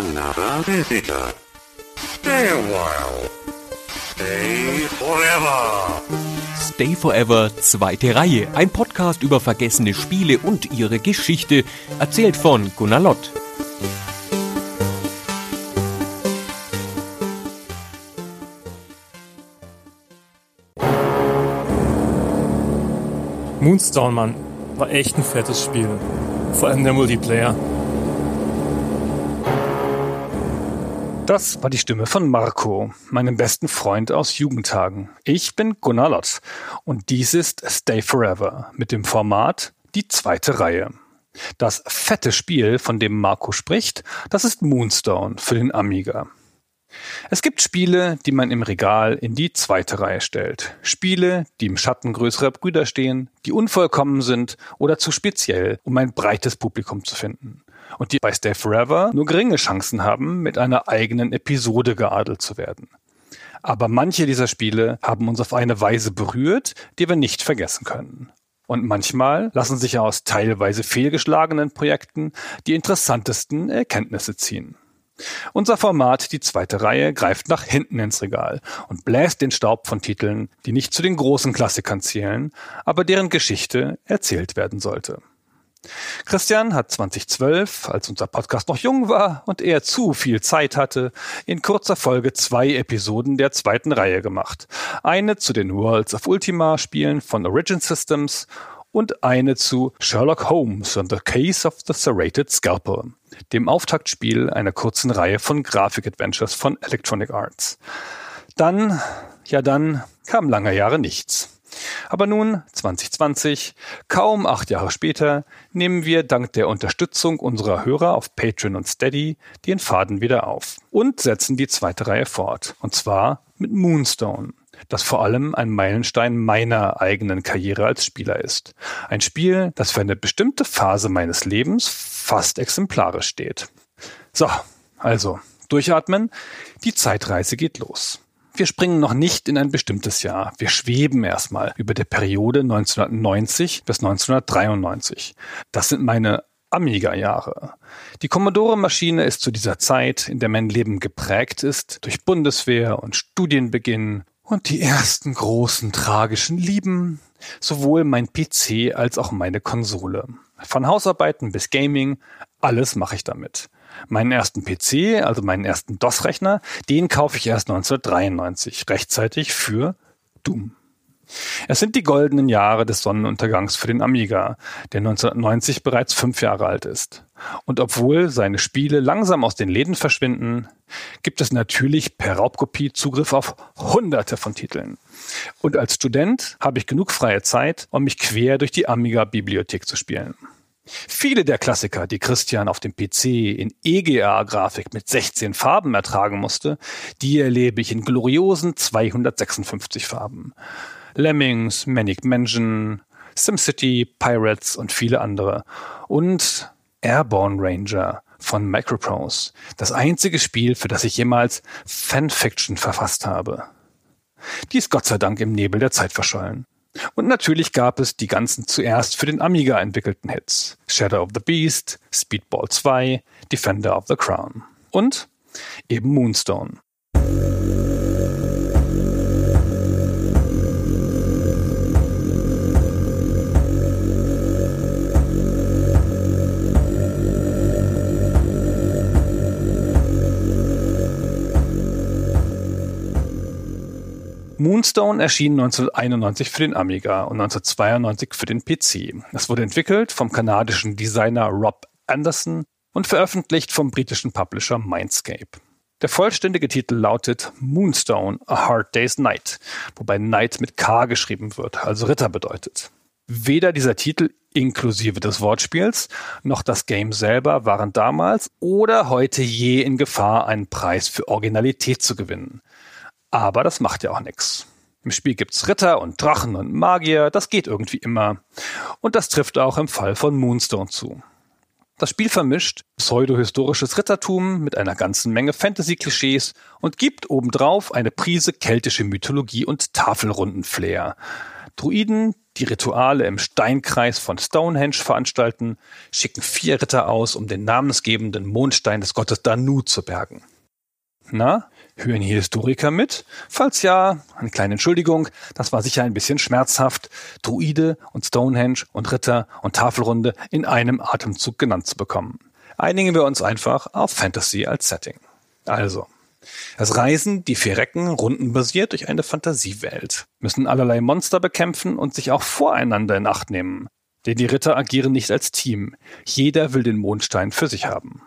another visitor. Stay a while. Stay forever. Stay Forever, zweite Reihe. Ein Podcast über vergessene Spiele und ihre Geschichte, erzählt von Gunnar Lott. Moonstone, Mann, war echt ein fettes Spiel. Vor allem der Multiplayer. Das war die Stimme von Marco, meinem besten Freund aus Jugendtagen. Ich bin Gunnar Lott und dies ist Stay Forever mit dem Format Die zweite Reihe. Das fette Spiel, von dem Marco spricht, das ist Moonstone für den Amiga. Es gibt Spiele, die man im Regal in die zweite Reihe stellt. Spiele, die im Schatten größerer Brüder stehen, die unvollkommen sind oder zu speziell, um ein breites Publikum zu finden. Und die bei Stay Forever nur geringe Chancen haben, mit einer eigenen Episode geadelt zu werden. Aber manche dieser Spiele haben uns auf eine Weise berührt, die wir nicht vergessen können. Und manchmal lassen sich aus teilweise fehlgeschlagenen Projekten die interessantesten Erkenntnisse ziehen. Unser Format, die zweite Reihe, greift nach hinten ins Regal und bläst den Staub von Titeln, die nicht zu den großen Klassikern zählen, aber deren Geschichte erzählt werden sollte. Christian hat 2012, als unser Podcast noch jung war und er zu viel Zeit hatte, in kurzer Folge zwei Episoden der zweiten Reihe gemacht. Eine zu den Worlds of Ultima Spielen von Origin Systems und eine zu Sherlock Holmes and the Case of the Serrated Scalpel, dem Auftaktspiel einer kurzen Reihe von Grafik-Adventures von Electronic Arts. Dann, ja dann, kam lange Jahre nichts. Aber nun, 2020, kaum acht Jahre später, nehmen wir dank der Unterstützung unserer Hörer auf Patreon und Steady den Faden wieder auf und setzen die zweite Reihe fort. Und zwar mit Moonstone, das vor allem ein Meilenstein meiner eigenen Karriere als Spieler ist. Ein Spiel, das für eine bestimmte Phase meines Lebens fast exemplarisch steht. So, also, durchatmen, die Zeitreise geht los. Wir springen noch nicht in ein bestimmtes Jahr. Wir schweben erstmal über der Periode 1990 bis 1993. Das sind meine Amiga-Jahre. Die Commodore-Maschine ist zu dieser Zeit, in der mein Leben geprägt ist, durch Bundeswehr und Studienbeginn und die ersten großen tragischen Lieben, sowohl mein PC als auch meine Konsole. Von Hausarbeiten bis Gaming, alles mache ich damit. Meinen ersten PC, also meinen ersten DOS-Rechner, den kaufe ich erst 1993, rechtzeitig für Doom. Es sind die goldenen Jahre des Sonnenuntergangs für den Amiga, der 1990 bereits fünf Jahre alt ist. Und obwohl seine Spiele langsam aus den Läden verschwinden, gibt es natürlich per Raubkopie Zugriff auf hunderte von Titeln. Und als Student habe ich genug freie Zeit, um mich quer durch die Amiga-Bibliothek zu spielen. Viele der Klassiker, die Christian auf dem PC in EGA-Grafik mit 16 Farben ertragen musste, die erlebe ich in gloriosen 256 Farben. Lemmings, Manic Mansion, SimCity, Pirates und viele andere. Und Airborne Ranger von Microprose. Das einzige Spiel, für das ich jemals Fanfiction verfasst habe. Die ist Gott sei Dank im Nebel der Zeit verschollen. Und natürlich gab es die ganzen zuerst für den Amiga entwickelten Hits. Shadow of the Beast, Speedball 2, Defender of the Crown. Und eben Moonstone. Moonstone erschien 1991 für den Amiga und 1992 für den PC. Es wurde entwickelt vom kanadischen Designer Rob Anderson und veröffentlicht vom britischen Publisher Mindscape. Der vollständige Titel lautet Moonstone, A Hard Day's Night, wobei Night mit K geschrieben wird, also Ritter bedeutet. Weder dieser Titel inklusive des Wortspiels noch das Game selber waren damals oder heute je in Gefahr, einen Preis für Originalität zu gewinnen. Aber das macht ja auch nichts. Im Spiel gibt's Ritter und Drachen und Magier, das geht irgendwie immer. Und das trifft auch im Fall von Moonstone zu. Das Spiel vermischt pseudohistorisches Rittertum mit einer ganzen Menge Fantasy-Klischees und gibt obendrauf eine Prise keltische Mythologie und Tafelrunden-Flair. Druiden, die Rituale im Steinkreis von Stonehenge veranstalten, schicken vier Ritter aus, um den namensgebenden Mondstein des Gottes Danu zu bergen. Na, hören hier Historiker mit? Falls ja, eine kleine Entschuldigung, das war sicher ein bisschen schmerzhaft, Druide und Stonehenge und Ritter und Tafelrunde in einem Atemzug genannt zu bekommen. Einigen wir uns einfach auf Fantasy als Setting. Also, es reisen die vier Recken rundenbasiert durch eine Fantasiewelt, müssen allerlei Monster bekämpfen und sich auch voreinander in Acht nehmen. Denn die Ritter agieren nicht als Team. Jeder will den Mondstein für sich haben.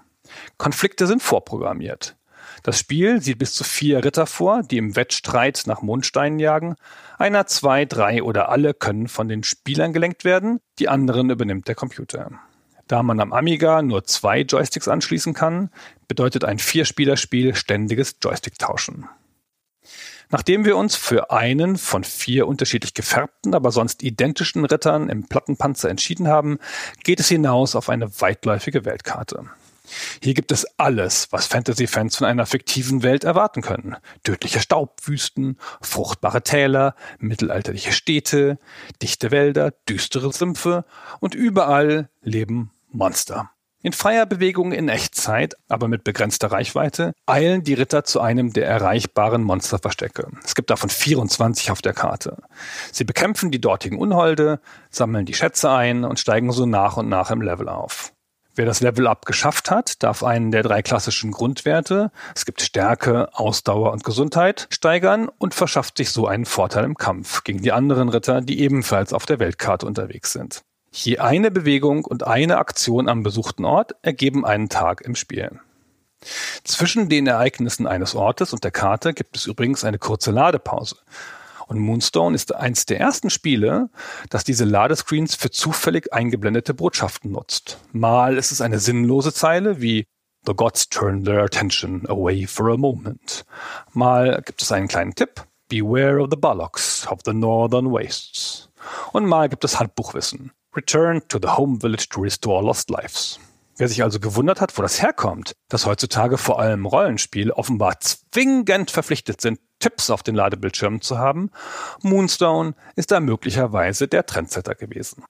Konflikte sind vorprogrammiert. Das Spiel sieht bis zu vier Ritter vor, die im Wettstreit nach Mondsteinen jagen. Einer, zwei, drei oder alle können von den Spielern gelenkt werden, die anderen übernimmt der Computer. Da man am Amiga nur zwei Joysticks anschließen kann, bedeutet ein Vierspielerspiel ständiges Joystick-Tauschen. Nachdem wir uns für einen von vier unterschiedlich gefärbten, aber sonst identischen Rittern im Plattenpanzer entschieden haben, geht es hinaus auf eine weitläufige Weltkarte. Hier gibt es alles, was Fantasy-Fans von einer fiktiven Welt erwarten können. Tödliche Staubwüsten, fruchtbare Täler, mittelalterliche Städte, dichte Wälder, düstere Sümpfe und überall leben Monster. In freier Bewegung in Echtzeit, aber mit begrenzter Reichweite, eilen die Ritter zu einem der erreichbaren Monsterverstecke. Es gibt davon 24 auf der Karte. Sie bekämpfen die dortigen Unholde, sammeln die Schätze ein und steigen so nach und nach im Level auf. Wer das Level-Up geschafft hat, darf einen der drei klassischen Grundwerte, es gibt Stärke, Ausdauer und Gesundheit, steigern und verschafft sich so einen Vorteil im Kampf gegen die anderen Ritter, die ebenfalls auf der Weltkarte unterwegs sind. Je eine Bewegung und eine Aktion am besuchten Ort ergeben einen Tag im Spiel. Zwischen den Ereignissen eines Ortes und der Karte gibt es übrigens eine kurze Ladepause. Und Moonstone ist eins der ersten Spiele, das diese Ladescreens für zufällig eingeblendete Botschaften nutzt. Mal ist es eine sinnlose Zeile wie The gods turn their attention away for a moment. Mal gibt es einen kleinen Tipp. Beware of the bullocks of the northern wastes. Und mal gibt es Handbuchwissen. Return to the home village to restore lost lives. Wer sich also gewundert hat, wo das herkommt, dass heutzutage vor allem Rollenspiele offenbar zwingend verpflichtet sind, Tipps auf den Ladebildschirmen zu haben, Moonstone ist da möglicherweise der Trendsetter gewesen.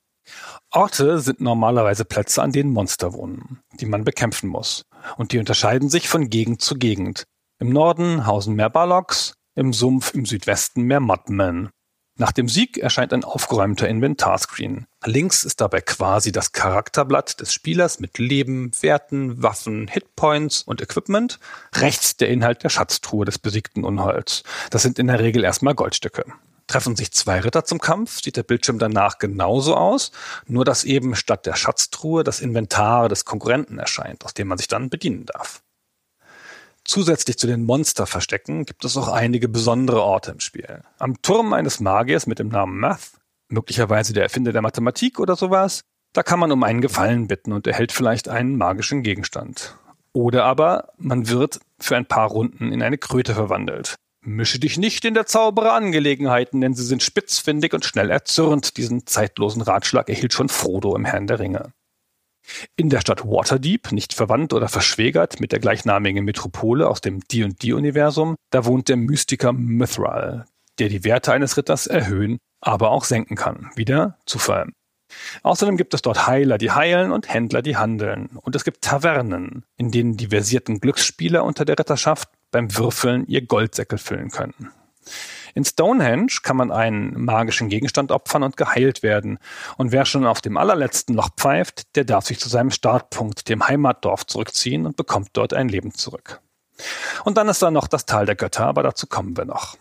Orte sind normalerweise Plätze, an denen Monster wohnen, die man bekämpfen muss. Und die unterscheiden sich von Gegend zu Gegend. Im Norden hausen mehr Ballogs, im Sumpf im Südwesten mehr Mudmen. Nach dem Sieg erscheint ein aufgeräumter Inventarscreen. Links ist dabei quasi das Charakterblatt des Spielers mit Leben, Werten, Waffen, Hitpoints und Equipment. Rechts der Inhalt der Schatztruhe des besiegten Unholds. Das sind in der Regel erstmal Goldstücke. Treffen sich zwei Ritter zum Kampf, sieht der Bildschirm danach genauso aus, nur dass eben statt der Schatztruhe das Inventar des Konkurrenten erscheint, aus dem man sich dann bedienen darf. Zusätzlich zu den Monsterverstecken gibt es auch einige besondere Orte im Spiel. Am Turm eines Magiers mit dem Namen Math, möglicherweise der Erfinder der Mathematik oder sowas, da kann man um einen Gefallen bitten und erhält vielleicht einen magischen Gegenstand. Oder aber man wird für ein paar Runden in eine Kröte verwandelt. Mische dich nicht in der Zaubererangelegenheiten, denn sie sind spitzfindig und schnell erzürnt. Diesen zeitlosen Ratschlag erhielt schon Frodo im Herrn der Ringe. In der Stadt Waterdeep, nicht verwandt oder verschwägert mit der gleichnamigen Metropole aus dem D&D-Universum, da wohnt der Mystiker Mithral, der die Werte eines Ritters erhöhen, aber auch senken kann. Wieder Zufall. Außerdem gibt es dort Heiler, die heilen und Händler, die handeln. Und es gibt Tavernen, in denen die versierten Glücksspieler unter der Ritterschaft beim Würfeln ihr Goldsäckel füllen können. In Stonehenge kann man einen magischen Gegenstand opfern und geheilt werden. Und wer schon auf dem allerletzten Loch pfeift, der darf sich zu seinem Startpunkt, dem Heimatdorf, zurückziehen und bekommt dort ein Leben zurück. Und dann ist da noch das Tal der Götter, aber dazu kommen wir noch.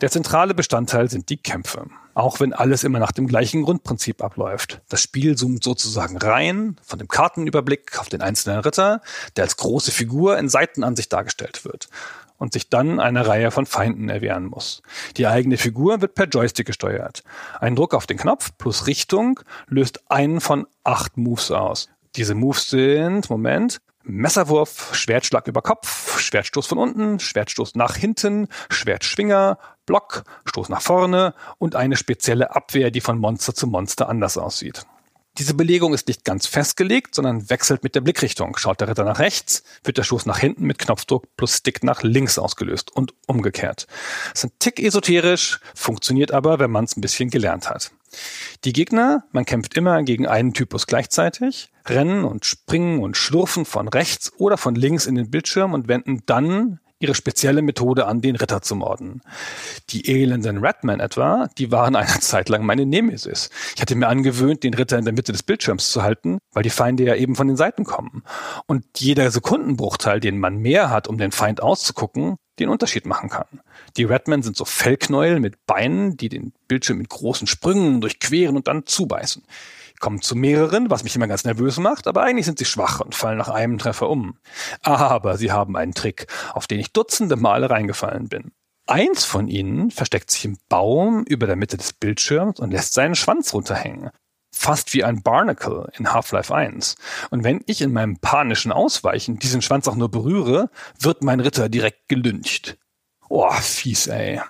Der zentrale Bestandteil sind die Kämpfe. Auch wenn alles immer nach dem gleichen Grundprinzip abläuft. Das Spiel zoomt sozusagen rein von dem Kartenüberblick auf den einzelnen Ritter, der als große Figur in Seitenansicht dargestellt wird und sich dann einer Reihe von Feinden erwehren muss. Die eigene Figur wird per Joystick gesteuert. Ein Druck auf den Knopf plus Richtung löst einen von acht Moves aus. Diese Moves sind, Moment, Messerwurf, Schwertschlag über Kopf, Schwertstoß von unten, Schwertstoß nach hinten, Schwertschwinger, Block, Stoß nach vorne und eine spezielle Abwehr, die von Monster zu Monster anders aussieht. Diese Belegung ist nicht ganz festgelegt, sondern wechselt mit der Blickrichtung. Schaut der Ritter nach rechts, wird der Schuss nach hinten mit Knopfdruck plus Stick nach links ausgelöst und umgekehrt. Ist ein Tick esoterisch, funktioniert aber, wenn man es ein bisschen gelernt hat. Die Gegner, man kämpft immer gegen einen Typus gleichzeitig, rennen und springen und schlurfen von rechts oder von links in den Bildschirm und wenden dann ihre spezielle Methode an, den Ritter zu morden. Die elenden Redmen etwa, die waren eine Zeit lang meine Nemesis. Ich hatte mir angewöhnt, den Ritter in der Mitte des Bildschirms zu halten, weil die Feinde ja eben von den Seiten kommen. Und jeder Sekundenbruchteil, den man mehr hat, um den Feind auszugucken, den Unterschied machen kann. Die Redmen sind so Fellknäuel mit Beinen, die den Bildschirm mit großen Sprüngen durchqueren und dann zubeißen kommen zu mehreren, was mich immer ganz nervös macht, aber eigentlich sind sie schwach und fallen nach einem Treffer um. Aber sie haben einen Trick, auf den ich dutzende Male reingefallen bin. Eins von ihnen versteckt sich im Baum über der Mitte des Bildschirms und lässt seinen Schwanz runterhängen. Fast wie ein Barnacle in Half-Life 1. Und wenn ich in meinem panischen Ausweichen diesen Schwanz auch nur berühre, wird mein Ritter direkt gelüncht. Oh, fies, ey.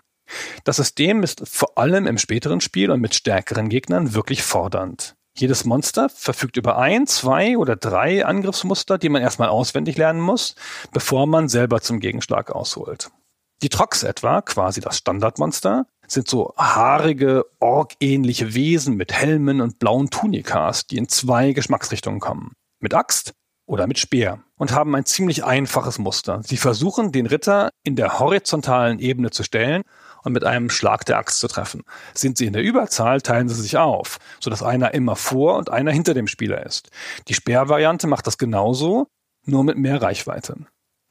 Das System ist vor allem im späteren Spiel und mit stärkeren Gegnern wirklich fordernd. Jedes Monster verfügt über ein, zwei oder drei Angriffsmuster, die man erstmal auswendig lernen muss, bevor man selber zum Gegenschlag ausholt. Die Trox etwa, quasi das Standardmonster, sind so haarige, orgähnliche Wesen mit Helmen und blauen Tunikas, die in zwei Geschmacksrichtungen kommen. Mit Axt oder mit Speer und haben ein ziemlich einfaches Muster. Sie versuchen, den Ritter in der horizontalen Ebene zu stellen und mit einem Schlag der Axt zu treffen. Sind sie in der Überzahl, teilen sie sich auf, sodass einer immer vor und einer hinter dem Spieler ist. Die Speervariante macht das genauso, nur mit mehr Reichweite.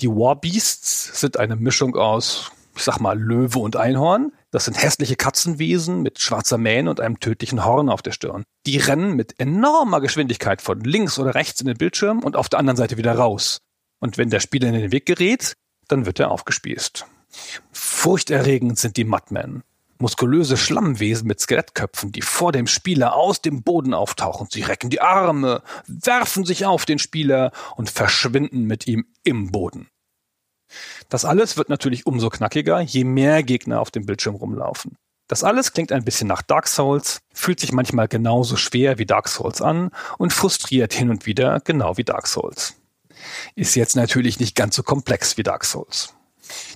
Die Warbeasts sind eine Mischung aus, ich sag mal, Löwe und Einhorn. Das sind hässliche Katzenwesen mit schwarzer Mähne und einem tödlichen Horn auf der Stirn. Die rennen mit enormer Geschwindigkeit von links oder rechts in den Bildschirm und auf der anderen Seite wieder raus. Und wenn der Spieler in den Weg gerät, dann wird er aufgespießt. Furchterregend sind die Mudmen. Muskulöse Schlammwesen mit Skelettköpfen, die vor dem Spieler aus dem Boden auftauchen. Sie recken die Arme, werfen sich auf den Spieler und verschwinden mit ihm im Boden. Das alles wird natürlich umso knackiger, je mehr Gegner auf dem Bildschirm rumlaufen. Das alles klingt ein bisschen nach Dark Souls, fühlt sich manchmal genauso schwer wie Dark Souls an und frustriert hin und wieder genau wie Dark Souls. Ist jetzt natürlich nicht ganz so komplex wie Dark Souls.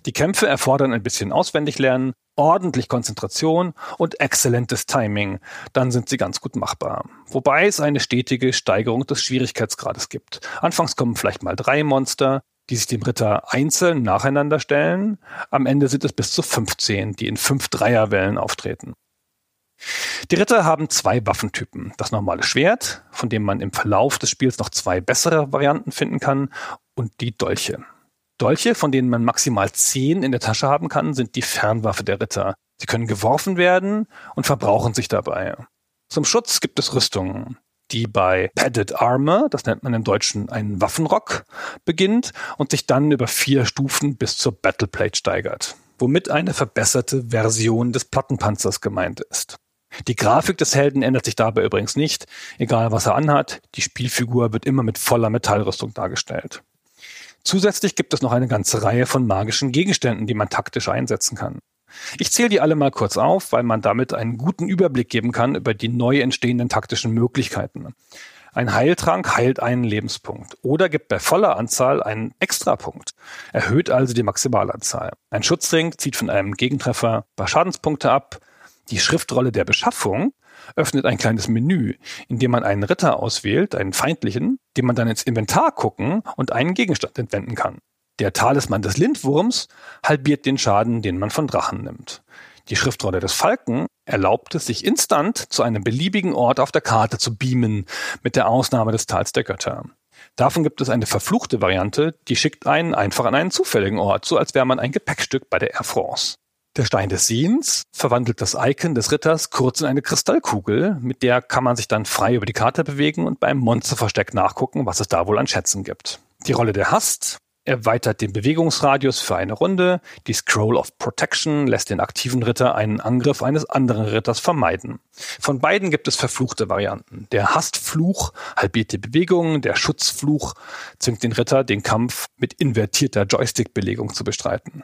Die Kämpfe erfordern ein bisschen Auswendiglernen, ordentlich Konzentration und exzellentes Timing. Dann sind sie ganz gut machbar. Wobei es eine stetige Steigerung des Schwierigkeitsgrades gibt. Anfangs kommen vielleicht mal drei Monster, die sich dem Ritter einzeln nacheinander stellen. Am Ende sind es bis zu 15, die in fünf Dreierwellen auftreten. Die Ritter haben zwei Waffentypen. Das normale Schwert, von dem man im Verlauf des Spiels noch zwei bessere Varianten finden kann, und die Dolche. Dolche, von denen man maximal zehn in der Tasche haben kann, sind die Fernwaffe der Ritter. Sie können geworfen werden und verbrauchen sich dabei. Zum Schutz gibt es Rüstungen, die bei Padded Armor, das nennt man im Deutschen einen Waffenrock, beginnt und sich dann über vier Stufen bis zur Battleplate steigert, womit eine verbesserte Version des Plattenpanzers gemeint ist. Die Grafik des Helden ändert sich dabei übrigens nicht, egal was er anhat, die Spielfigur wird immer mit voller Metallrüstung dargestellt. Zusätzlich gibt es noch eine ganze Reihe von magischen Gegenständen, die man taktisch einsetzen kann. Ich zähle die alle mal kurz auf, weil man damit einen guten Überblick geben kann über die neu entstehenden taktischen Möglichkeiten. Ein Heiltrank heilt einen Lebenspunkt oder gibt bei voller Anzahl einen Extrapunkt, erhöht also die Maximalanzahl. Ein Schutzring zieht von einem Gegentreffer paar Schadenspunkte ab. Die Schriftrolle der Beschaffung öffnet ein kleines Menü, in dem man einen Ritter auswählt, einen feindlichen, den man dann ins Inventar gucken und einen Gegenstand entwenden kann. Der Talisman des Lindwurms halbiert den Schaden, den man von Drachen nimmt. Die Schriftrolle des Falken erlaubt es, sich instant zu einem beliebigen Ort auf der Karte zu beamen, mit der Ausnahme des Tals der Götter. Davon gibt es eine verfluchte Variante, die schickt einen einfach an einen zufälligen Ort, so als wäre man ein Gepäckstück bei der Air France. Der Stein des Sehens verwandelt das Icon des Ritters kurz in eine Kristallkugel, mit der kann man sich dann frei über die Karte bewegen und beim Monsterversteck nachgucken, was es da wohl an Schätzen gibt. Die Rolle der Hast erweitert den Bewegungsradius für eine Runde. Die Scroll of Protection lässt den aktiven Ritter einen Angriff eines anderen Ritters vermeiden. Von beiden gibt es verfluchte Varianten. Der Hastfluch halbiert die Bewegung, der Schutzfluch zwingt den Ritter, den Kampf mit invertierter Joystick-Belegung zu bestreiten.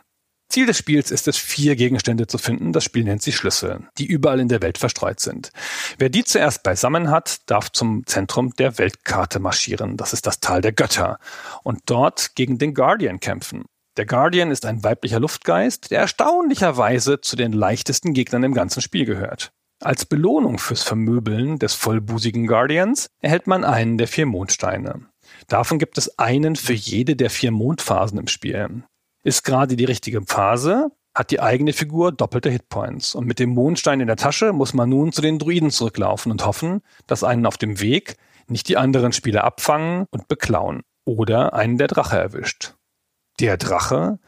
Ziel des Spiels ist es, vier Gegenstände zu finden. Das Spiel nennt sich Schlüssel, die überall in der Welt verstreut sind. Wer die zuerst beisammen hat, darf zum Zentrum der Weltkarte marschieren. Das ist das Tal der Götter. Und dort gegen den Guardian kämpfen. Der Guardian ist ein weiblicher Luftgeist, der erstaunlicherweise zu den leichtesten Gegnern im ganzen Spiel gehört. Als Belohnung fürs Vermöbeln des vollbusigen Guardians erhält man einen der vier Mondsteine. Davon gibt es einen für jede der vier Mondphasen im Spiel. Ist gerade die richtige Phase, hat die eigene Figur doppelte Hitpoints. Und mit dem Mondstein in der Tasche muss man nun zu den Druiden zurücklaufen und hoffen, dass einen auf dem Weg nicht die anderen Spieler abfangen und beklauen oder einen der Drache erwischt. Der Drache?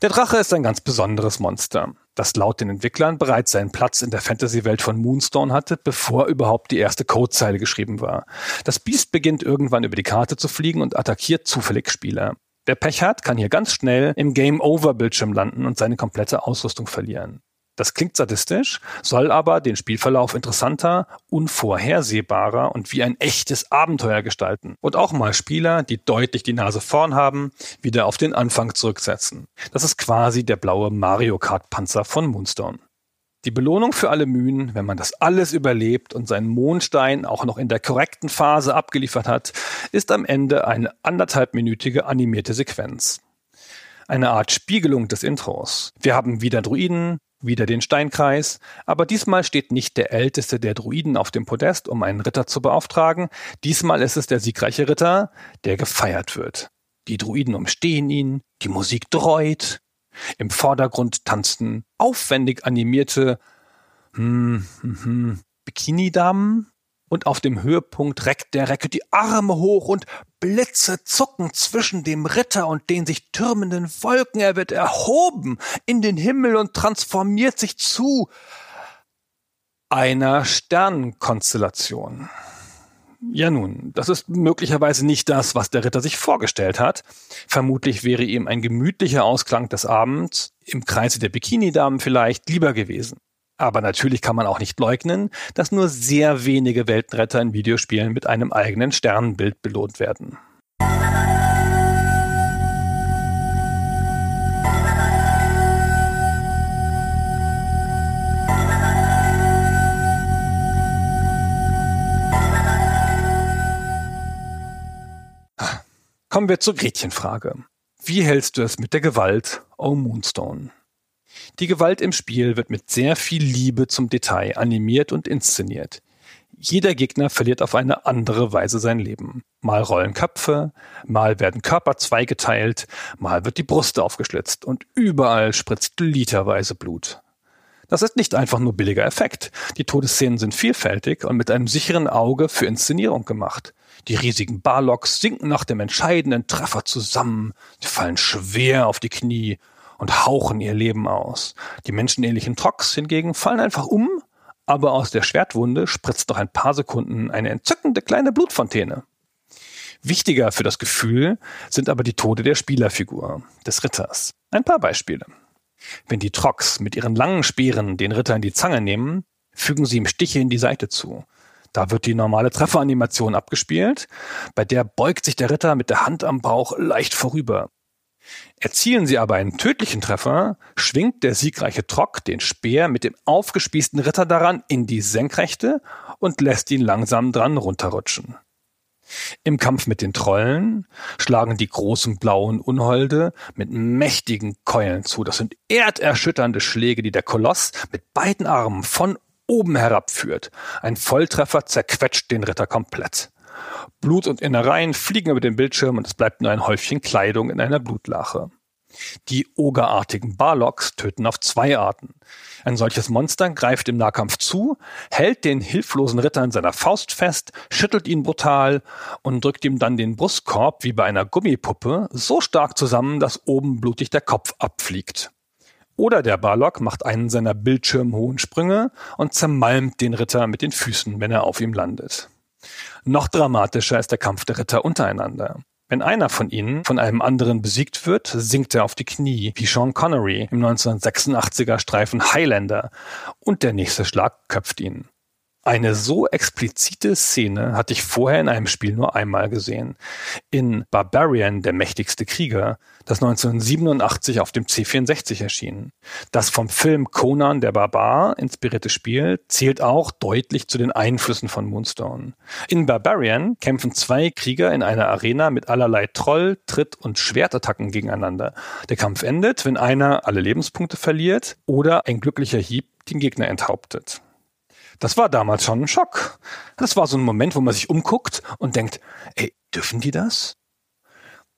Der Drache ist ein ganz besonderes Monster, das laut den Entwicklern bereits seinen Platz in der Fantasy-Welt von Moonstone hatte, bevor überhaupt die erste Codezeile geschrieben war. Das Biest beginnt irgendwann über die Karte zu fliegen und attackiert zufällig Spieler. Wer Pech hat, kann hier ganz schnell im Game-Over-Bildschirm landen und seine komplette Ausrüstung verlieren. Das klingt sadistisch, soll aber den Spielverlauf interessanter, unvorhersehbarer und wie ein echtes Abenteuer gestalten und auch mal Spieler, die deutlich die Nase vorn haben, wieder auf den Anfang zurücksetzen. Das ist quasi der blaue Mario Kart Panzer von Moonstone. Die Belohnung für alle Mühen, wenn man das alles überlebt und seinen Mondstein auch noch in der korrekten Phase abgeliefert hat, ist am Ende eine anderthalbminütige animierte Sequenz. Eine Art Spiegelung des Intros. Wir haben wieder Druiden, wieder den Steinkreis, aber diesmal steht nicht der älteste der Druiden auf dem Podest, um einen Ritter zu beauftragen, diesmal ist es der siegreiche Ritter, der gefeiert wird. Die Druiden umstehen ihn, die Musik dreut, im Vordergrund tanzten aufwendig animierte hm, hm, hm, Bikini-Damen und auf dem Höhepunkt reckt der Recke die Arme hoch und Blitze zucken zwischen dem Ritter und den sich türmenden Wolken. Er wird erhoben in den Himmel und transformiert sich zu einer Sternenkonstellation. Ja nun, das ist möglicherweise nicht das, was der Ritter sich vorgestellt hat. Vermutlich wäre ihm ein gemütlicher Ausklang des Abends, im Kreise der Bikini-Damen vielleicht, lieber gewesen. Aber natürlich kann man auch nicht leugnen, dass nur sehr wenige Weltenretter in Videospielen mit einem eigenen Sternenbild belohnt werden. Kommen wir zur Gretchenfrage. Wie hältst du es mit der Gewalt, oh Moonstone? Die Gewalt im Spiel wird mit sehr viel Liebe zum Detail animiert und inszeniert. Jeder Gegner verliert auf eine andere Weise sein Leben. Mal rollen Köpfe, mal werden Körper zweigeteilt, mal wird die Brust aufgeschlitzt und überall spritzt literweise Blut. Das ist nicht einfach nur billiger Effekt. Die Todesszenen sind vielfältig und mit einem sicheren Auge für Inszenierung gemacht. Die riesigen Barlocks sinken nach dem entscheidenden Treffer zusammen, sie fallen schwer auf die Knie und hauchen ihr Leben aus. Die menschenähnlichen Trocks hingegen fallen einfach um, aber aus der Schwertwunde spritzt noch ein paar Sekunden eine entzückende kleine Blutfontäne. Wichtiger für das Gefühl sind aber die Tode der Spielerfigur, des Ritters. Ein paar Beispiele. Wenn die Trocks mit ihren langen Speeren den Ritter in die Zange nehmen, fügen sie ihm Stiche in die Seite zu. Da wird die normale Trefferanimation abgespielt, bei der beugt sich der Ritter mit der Hand am Bauch leicht vorüber. Erzielen sie aber einen tödlichen Treffer, schwingt der siegreiche Trock den Speer mit dem aufgespießten Ritter daran in die Senkrechte und lässt ihn langsam dran runterrutschen. Im Kampf mit den Trollen schlagen die großen blauen Unholde mit mächtigen Keulen zu. Das sind erderschütternde Schläge, die der Koloss mit beiden Armen von oben herabführt. Ein Volltreffer zerquetscht den Ritter komplett. Blut und Innereien fliegen über den Bildschirm und es bleibt nur ein Häufchen Kleidung in einer Blutlache. Die ogerartigen Barlocks töten auf zwei Arten. Ein solches Monster greift im Nahkampf zu, hält den hilflosen Ritter in seiner Faust fest, schüttelt ihn brutal und drückt ihm dann den Brustkorb wie bei einer Gummipuppe so stark zusammen, dass oben blutig der Kopf abfliegt. Oder der Barlock macht einen seiner bildschirmhohen Sprünge und zermalmt den Ritter mit den Füßen, wenn er auf ihm landet. Noch dramatischer ist der Kampf der Ritter untereinander. Wenn einer von ihnen von einem anderen besiegt wird, sinkt er auf die Knie, wie Sean Connery im 1986er Streifen Highlander, und der nächste Schlag köpft ihn. Eine so explizite Szene hatte ich vorher in einem Spiel nur einmal gesehen. In Barbarian, der mächtigste Krieger, das 1987 auf dem C64 erschien. Das vom Film Conan der Barbar inspirierte Spiel zählt auch deutlich zu den Einflüssen von Moonstone. In Barbarian kämpfen zwei Krieger in einer Arena mit allerlei Troll, Tritt und Schwertattacken gegeneinander. Der Kampf endet, wenn einer alle Lebenspunkte verliert oder ein glücklicher Hieb den Gegner enthauptet. Das war damals schon ein Schock. Das war so ein Moment, wo man sich umguckt und denkt, ey, dürfen die das?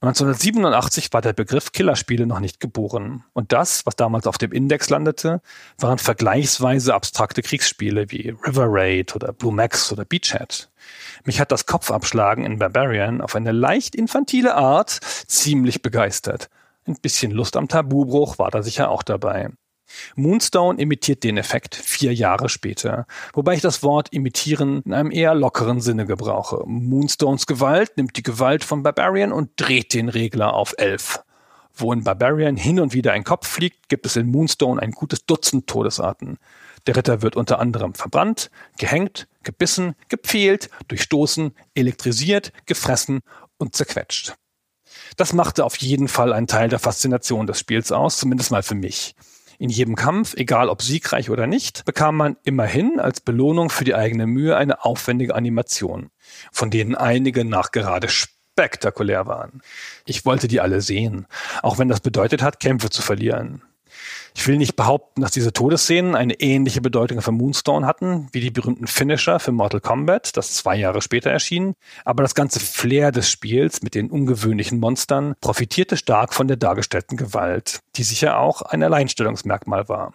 1987 war der Begriff Killerspiele noch nicht geboren. Und das, was damals auf dem Index landete, waren vergleichsweise abstrakte Kriegsspiele wie River Raid oder Blue Max oder Beachhead. Mich hat das Kopfabschlagen in Barbarian auf eine leicht infantile Art ziemlich begeistert. Ein bisschen Lust am Tabubruch war da sicher auch dabei. Moonstone imitiert den Effekt vier Jahre später, wobei ich das Wort imitieren in einem eher lockeren Sinne gebrauche. Moonstones Gewalt nimmt die Gewalt von Barbarian und dreht den Regler auf elf. Wo in Barbarian hin und wieder ein Kopf fliegt, gibt es in Moonstone ein gutes Dutzend Todesarten. Der Ritter wird unter anderem verbrannt, gehängt, gebissen, gepfählt, durchstoßen, elektrisiert, gefressen und zerquetscht. Das machte auf jeden Fall einen Teil der Faszination des Spiels aus, zumindest mal für mich. In jedem Kampf, egal ob siegreich oder nicht, bekam man immerhin als Belohnung für die eigene Mühe eine aufwendige Animation, von denen einige nachgerade spektakulär waren. Ich wollte die alle sehen, auch wenn das bedeutet hat, Kämpfe zu verlieren. Ich will nicht behaupten, dass diese Todesszenen eine ähnliche Bedeutung für Moonstone hatten, wie die berühmten Finisher für Mortal Kombat, das zwei Jahre später erschien, aber das ganze Flair des Spiels mit den ungewöhnlichen Monstern profitierte stark von der dargestellten Gewalt, die sicher auch ein Alleinstellungsmerkmal war.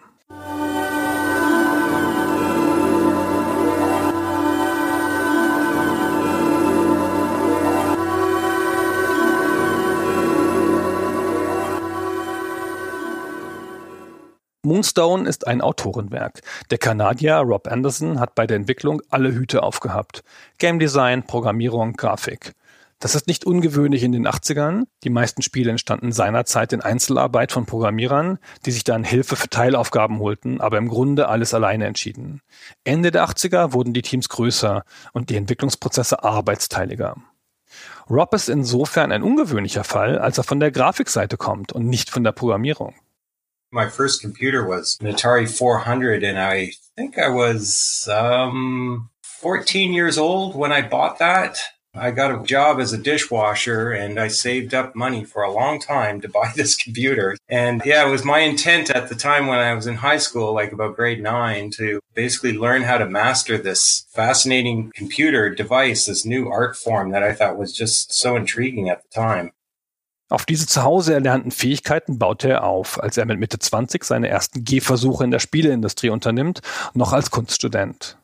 Moonstone ist ein Autorenwerk. Der Kanadier Rob Anderson hat bei der Entwicklung alle Hüte aufgehabt. Game Design, Programmierung, Grafik. Das ist nicht ungewöhnlich in den 80ern. Die meisten Spiele entstanden seinerzeit in Einzelarbeit von Programmierern, die sich dann Hilfe für Teilaufgaben holten, aber im Grunde alles alleine entschieden. Ende der 80er wurden die Teams größer und die Entwicklungsprozesse arbeitsteiliger. Rob ist insofern ein ungewöhnlicher Fall, als er von der Grafikseite kommt und nicht von der Programmierung. My first computer was an Atari 400, and I think I was um, 14 years old when I bought that. I got a job as a dishwasher and I saved up money for a long time to buy this computer. And yeah, it was my intent at the time when I was in high school, like about grade nine, to basically learn how to master this fascinating computer device, this new art form that I thought was just so intriguing at the time. Auf diese zu Hause erlernten Fähigkeiten baute er auf, als er mit Mitte 20 seine ersten Gehversuche in der Spieleindustrie unternimmt, noch als Kunststudent.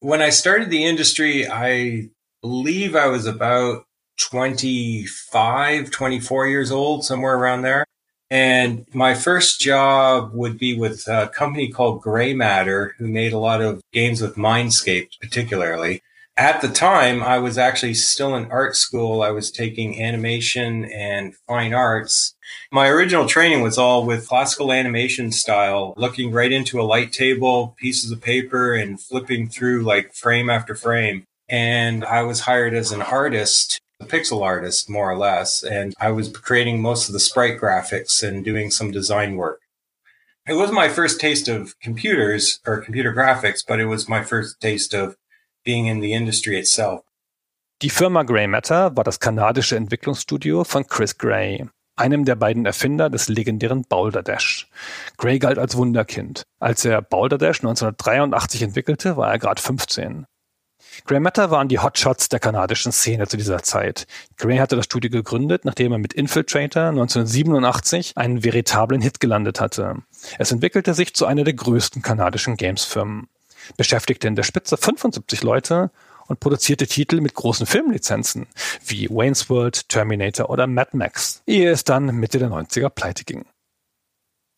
When I started the industry, I believe I was about 25, 24 years old, somewhere around there. And my first job would be with a company called Gray Matter, who made a lot of games with Mindscape, particularly at the time, I was actually still in art school. I was taking animation and fine arts. My original training was all with classical animation style, looking right into a light table, pieces of paper, and flipping through like frame after frame. And I was hired as an artist, a pixel artist, more or less. And I was creating most of the sprite graphics and doing some design work. It was my first taste of computers or computer graphics, but it was my first taste of being in the industry itself. Die Firma Grey Matter war das kanadische Entwicklungsstudio von Chris Gray, einem der beiden Erfinder des legendären Boulder Dash. Gray galt als Wunderkind. Als er Boulder Dash 1983 entwickelte, war er gerade 15. Grey Matter waren die Hotshots der kanadischen Szene zu dieser Zeit. Gray hatte das Studio gegründet, nachdem er mit Infiltrator 1987 einen veritablen Hit gelandet hatte. Es entwickelte sich zu einer der größten kanadischen Gamesfirmen beschäftigte in der Spitze 75 Leute und produzierte Titel mit großen Filmlizenzen wie Wayne's World, Terminator oder Mad Max, ehe es dann Mitte der 90er pleite ging.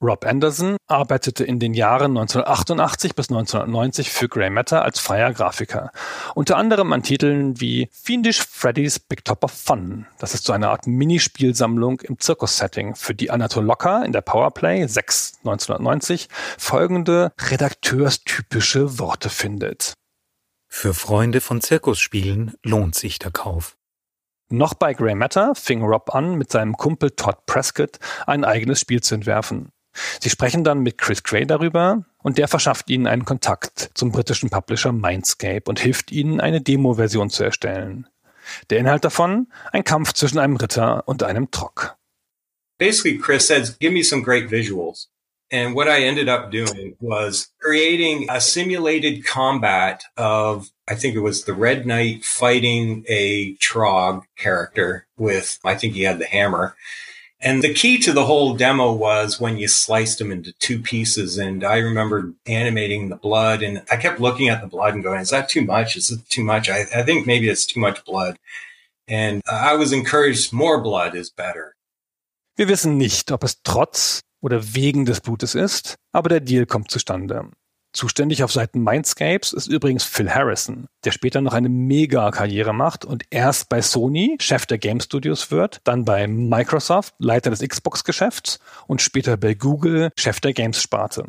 Rob Anderson arbeitete in den Jahren 1988 bis 1990 für Grey Matter als freier Grafiker. Unter anderem an Titeln wie Fiendish Freddy's Big Top of Fun. Das ist so eine Art Minispielsammlung im Zirkus-Setting, für die Anatol Locker in der Powerplay 6 1990 folgende redakteurstypische Worte findet. Für Freunde von Zirkusspielen lohnt sich der Kauf. Noch bei Grey Matter fing Rob an, mit seinem Kumpel Todd Prescott ein eigenes Spiel zu entwerfen. Sie sprechen dann mit Chris Gray darüber und der verschafft ihnen einen Kontakt zum britischen Publisher Mindscape und hilft ihnen, eine Demo-Version zu erstellen. Der Inhalt davon? Ein Kampf zwischen einem Ritter und einem Trock. Basically, Chris says, give me some great visuals. And what I ended up doing was creating a simulated combat of, I think it was the Red Knight fighting a Trog character with, I think he had the hammer. And the key to the whole demo was when you sliced them into two pieces. And I remember animating the blood and I kept looking at the blood and going, is that too much? Is it too much? I, I think maybe it's too much blood. And I was encouraged more blood is better. Wir wissen nicht, ob es trotz oder wegen des Blutes ist, aber der Deal kommt zustande. Zuständig auf Seiten Mindscapes ist übrigens Phil Harrison, der später noch eine Mega-Karriere macht und erst bei Sony Chef der Game Studios wird, dann bei Microsoft Leiter des Xbox-Geschäfts und später bei Google Chef der Games-Sparte.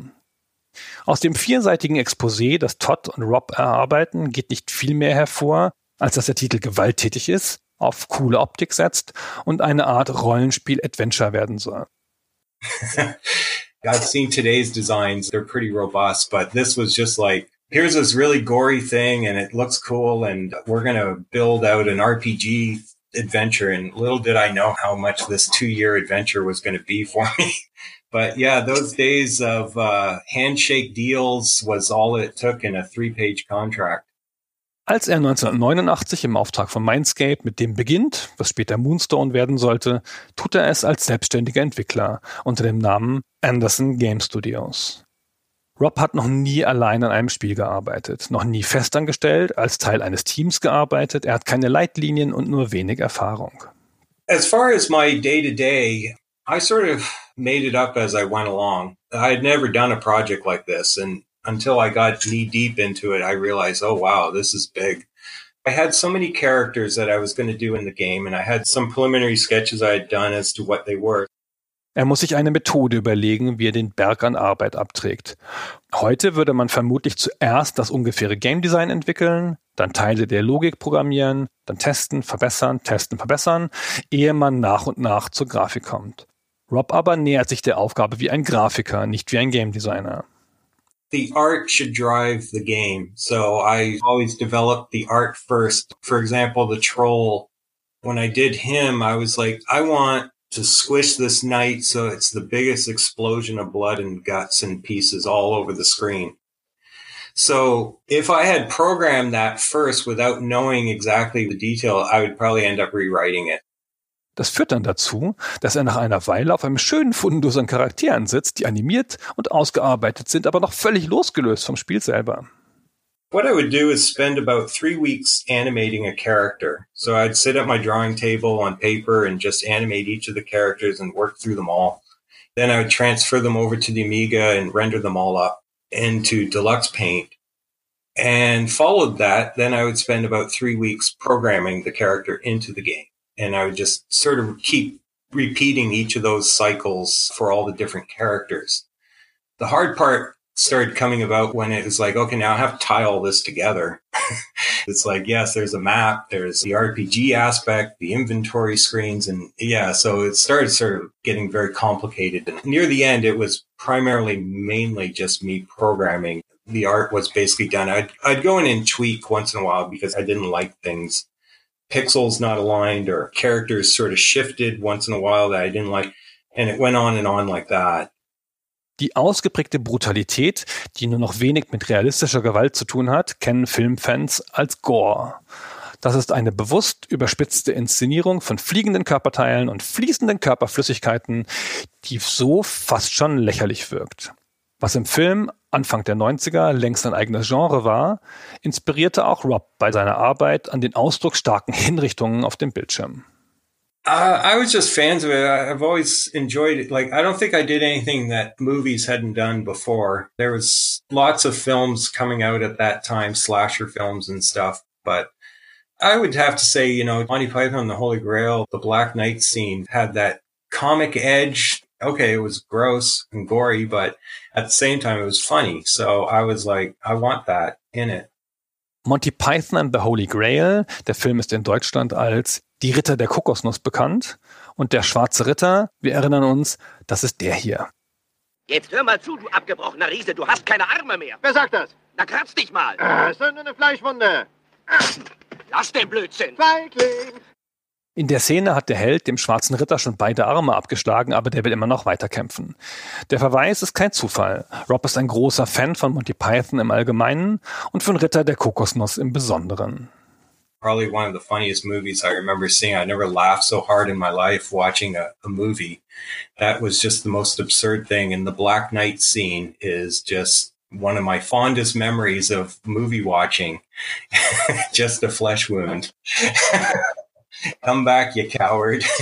Aus dem vierseitigen Exposé, das Todd und Rob erarbeiten, geht nicht viel mehr hervor, als dass der Titel gewalttätig ist, auf coole Optik setzt und eine Art Rollenspiel-Adventure werden soll. I've seen today's designs. They're pretty robust, but this was just like, here's this really gory thing and it looks cool. And we're going to build out an RPG adventure. And little did I know how much this two year adventure was going to be for me. but yeah, those days of uh, handshake deals was all it took in a three page contract. Als er 1989 im Auftrag von Mindscape mit dem beginnt, was später Moonstone werden sollte, tut er es als selbstständiger Entwickler unter dem Namen Anderson Game Studios. Rob hat noch nie allein an einem Spiel gearbeitet, noch nie festangestellt, als Teil eines Teams gearbeitet, er hat keine Leitlinien und nur wenig Erfahrung. As far as my day to day, I sort of made it up as I went along. I had never done a project like this and until I got knee deep into it, I realized, oh, wow, this is big. I had so many characters that I was going to do in the game, and I had some preliminary sketches I had done as to what they were. Er muss sich eine Methode überlegen, wie er den Berg an Arbeit abträgt. Heute würde man vermutlich zuerst das ungefähre Game Design entwickeln, dann Teile der Logik programmieren, dann testen, verbessern, testen, verbessern, ehe man nach und nach zur Grafik kommt. Rob aber nähert sich der Aufgabe wie ein Grafiker, nicht wie ein Game Designer. The art should drive the game. So I always developed the art first. For example, the troll, when I did him, I was like, I want to squish this knight so it's the biggest explosion of blood and guts and pieces all over the screen. So if I had programmed that first without knowing exactly the detail, I would probably end up rewriting it. Das führt dann dazu, dass er nach einer Weile auf einem schönen Fundus an Charakteren sitzt, die animiert und ausgearbeitet sind, aber noch völlig losgelöst vom Spiel selber. What I would do is spend about three weeks animating a character. So I'd sit at my drawing table on paper and just animate each of the characters and work through them all. Then I would transfer them over to the Amiga and render them all up into Deluxe Paint. And followed that, then I would spend about three weeks programming the character into the game. And I would just sort of keep repeating each of those cycles for all the different characters. The hard part started coming about when it was like, okay, now I have to tie all this together. it's like, yes, there's a map, there's the RPG aspect, the inventory screens, and yeah, so it started sort of getting very complicated. And near the end, it was primarily mainly just me programming. The art was basically done. I'd, I'd go in and tweak once in a while because I didn't like things pixels not aligned or characters sort of shifted once in a while that I didn't like. And it went on and on like that. Die ausgeprägte Brutalität, die nur noch wenig mit realistischer Gewalt zu tun hat, kennen Filmfans als Gore. Das ist eine bewusst überspitzte Inszenierung von fliegenden Körperteilen und fließenden Körperflüssigkeiten, die so fast schon lächerlich wirkt. Was im Film Anfang der 90er längst ein eigenes Genre war, inspirierte auch Rob bei seiner Arbeit an den ausdrucksstarken Hinrichtungen auf dem Bildschirm. Uh, I was just fans of it. I've always enjoyed it. Like, I don't think I did anything that movies hadn't done before. There was lots of films coming out at that time, slasher films and stuff. But I would have to say, you know, Monty Python the Holy Grail, the Black Knight scene had that comic edge okay, it was gross and gory, but at the same time, it was funny. So I was like, I want that in it. Monty Python and the Holy Grail. Der Film ist in Deutschland als Die Ritter der Kokosnuss bekannt. Und der schwarze Ritter, wir erinnern uns, das ist der hier. Jetzt hör mal zu, du abgebrochener Riese, du hast keine Arme mehr. Wer sagt das? Na, kratz dich mal. Äh, ist doch nur eine Fleischwunde. Lass den Blödsinn. Feigling. In der Szene hat der Held dem schwarzen Ritter schon beide Arme abgeschlagen, aber der will immer noch weiterkämpfen. Der Verweis ist kein Zufall. Rob ist ein großer Fan von Monty Python im Allgemeinen und von Ritter der Kokosnuss im Besonderen. Probably one of the funniest movies I remember seeing. I never laughed so hard in my life watching a, a movie. That was just the most absurd thing. And the Black Knight scene is just one of my fondest memories of movie watching. just a flesh wound. Come back, you coward.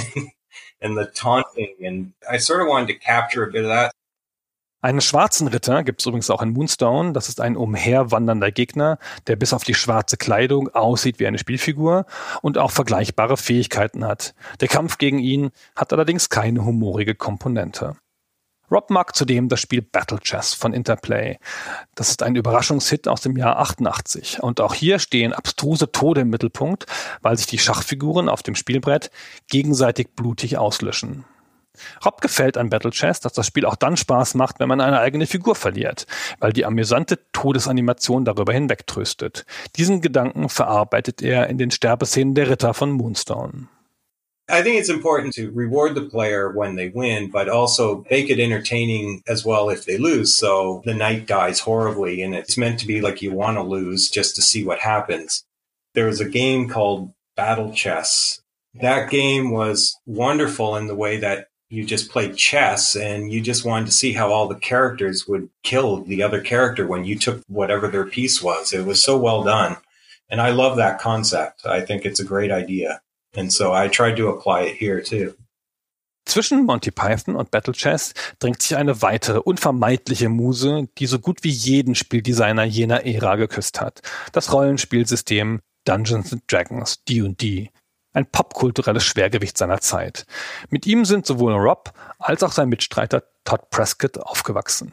and the taunting. And I sort of wanted to capture a bit of that. Einen schwarzen Ritter gibt es übrigens auch in Moonstone. Das ist ein umherwandernder Gegner, der bis auf die schwarze Kleidung aussieht wie eine Spielfigur und auch vergleichbare Fähigkeiten hat. Der Kampf gegen ihn hat allerdings keine humorige Komponente. Rob mag zudem das Spiel Battle Chess von Interplay. Das ist ein Überraschungshit aus dem Jahr 88. Und auch hier stehen abstruse Tode im Mittelpunkt, weil sich die Schachfiguren auf dem Spielbrett gegenseitig blutig auslöschen. Rob gefällt an Battle Chess, dass das Spiel auch dann Spaß macht, wenn man eine eigene Figur verliert, weil die amüsante Todesanimation darüber hinwegtröstet. Diesen Gedanken verarbeitet er in den Sterbeszenen der Ritter von Moonstone. I think it's important to reward the player when they win, but also make it entertaining as well if they lose. So the knight dies horribly, and it's meant to be like you want to lose just to see what happens. There was a game called Battle Chess. That game was wonderful in the way that you just played chess and you just wanted to see how all the characters would kill the other character when you took whatever their piece was. It was so well done. And I love that concept. I think it's a great idea. And so I tried to apply it here too. Zwischen Monty Python und Battle Chess drängt sich eine weitere unvermeidliche Muse, die so gut wie jeden Spieldesigner jener Ära geküsst hat. Das Rollenspielsystem Dungeons and Dragons, D&D. Ein popkulturelles Schwergewicht seiner Zeit. Mit ihm sind sowohl Rob als auch sein Mitstreiter Todd Prescott aufgewachsen.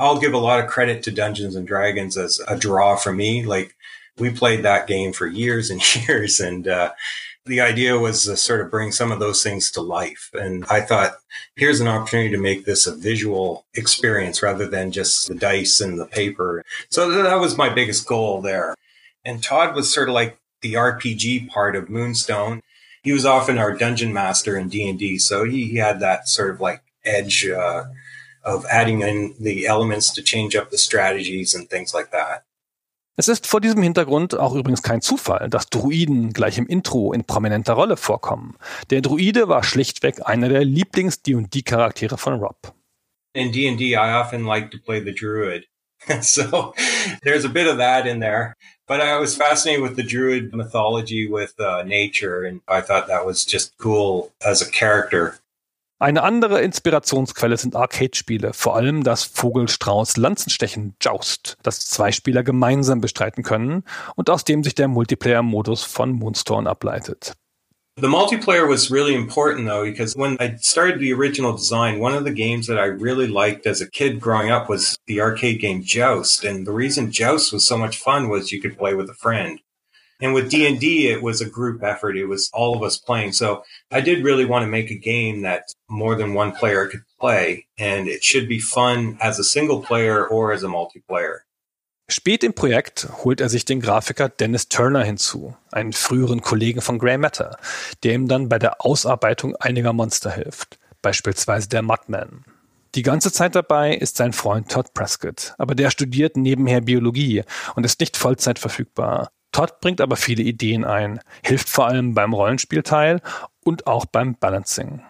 I'll give a lot of credit to Dungeons and Dragons as a draw for me. Like we played that game for years and years and uh the idea was to sort of bring some of those things to life. And I thought, here's an opportunity to make this a visual experience rather than just the dice and the paper. So that was my biggest goal there. And Todd was sort of like the RPG part of Moonstone. He was often our dungeon master in D&D. So he, he had that sort of like edge, uh, of adding in the elements to change up the strategies and things like that. Es ist vor diesem Hintergrund auch übrigens kein Zufall, dass Druiden gleich im Intro in prominenter Rolle vorkommen. Der Druide war schlichtweg einer der Lieblings-D&D-Charaktere von Rob. In D&D, I often like to play the druid. so there's a bit of that in there. But I was fascinated with the druid mythology with uh, nature, and I thought that was just cool as a character. Eine andere Inspirationsquelle sind Arcade-Spiele, vor allem das Vogelstrauß-Lanzenstechen Joust, das zwei Spieler gemeinsam bestreiten können und aus dem sich der Multiplayer-Modus von Moonstone ableitet. The multiplayer was really important though, because when I started the original design, one of the games that I really liked as a kid growing up was the arcade game Joust. And the reason Joust was so much fun was you could play with a friend. And with D&D, it was a group effort. It was all of us playing. So I did really want to make a game that more than one player could play. And it should be fun as a single player or as a multiplayer. Spät im Projekt holt er sich den Grafiker Dennis Turner hinzu, einen früheren Kollegen von Grey Matter, der ihm dann bei der Ausarbeitung einiger Monster hilft, beispielsweise der Mudman. Die ganze Zeit dabei ist sein Freund Todd Prescott, aber der studiert nebenher Biologie und ist nicht Vollzeit verfügbar. Todd bringt aber viele Ideen ein, hilft vor allem beim Rollenspielteil und auch beim Balancing.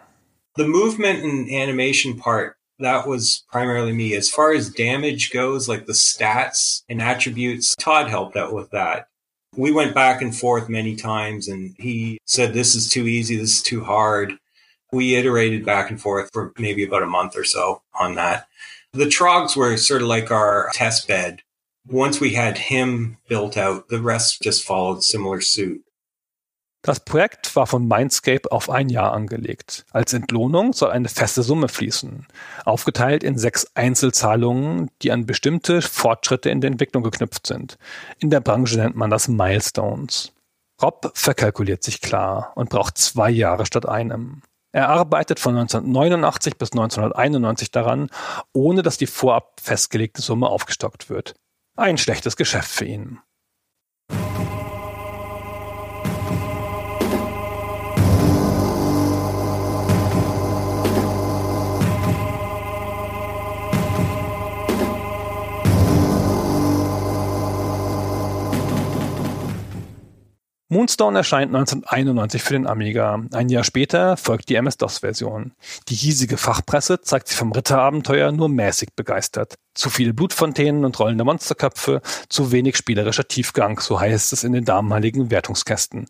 The movement and animation part that was primarily me. As far as damage goes, like the stats and attributes, Todd helped out with that. We went back and forth many times and he said, this is too easy. This is too hard. We iterated back and forth for maybe about a month or so on that. The trogs were sort of like our test bed. Once we had him built out, the rest just followed similar suit. Das Projekt war von Mindscape auf ein Jahr angelegt. Als Entlohnung soll eine feste Summe fließen, aufgeteilt in sechs Einzelzahlungen, die an bestimmte Fortschritte in der Entwicklung geknüpft sind. In der Branche nennt man das Milestones. Rob verkalkuliert sich klar und braucht zwei Jahre statt einem. Er arbeitet von 1989 bis 1991 daran, ohne dass die vorab festgelegte Summe aufgestockt wird. Ein schlechtes Geschäft für ihn. Moonstone erscheint 1991 für den Amiga. Ein Jahr später folgt die MS-DOS-Version. Die hiesige Fachpresse zeigt sich vom Ritterabenteuer nur mäßig begeistert. Zu viele Blutfontänen und rollende Monsterköpfe, zu wenig spielerischer Tiefgang, so heißt es in den damaligen Wertungskästen.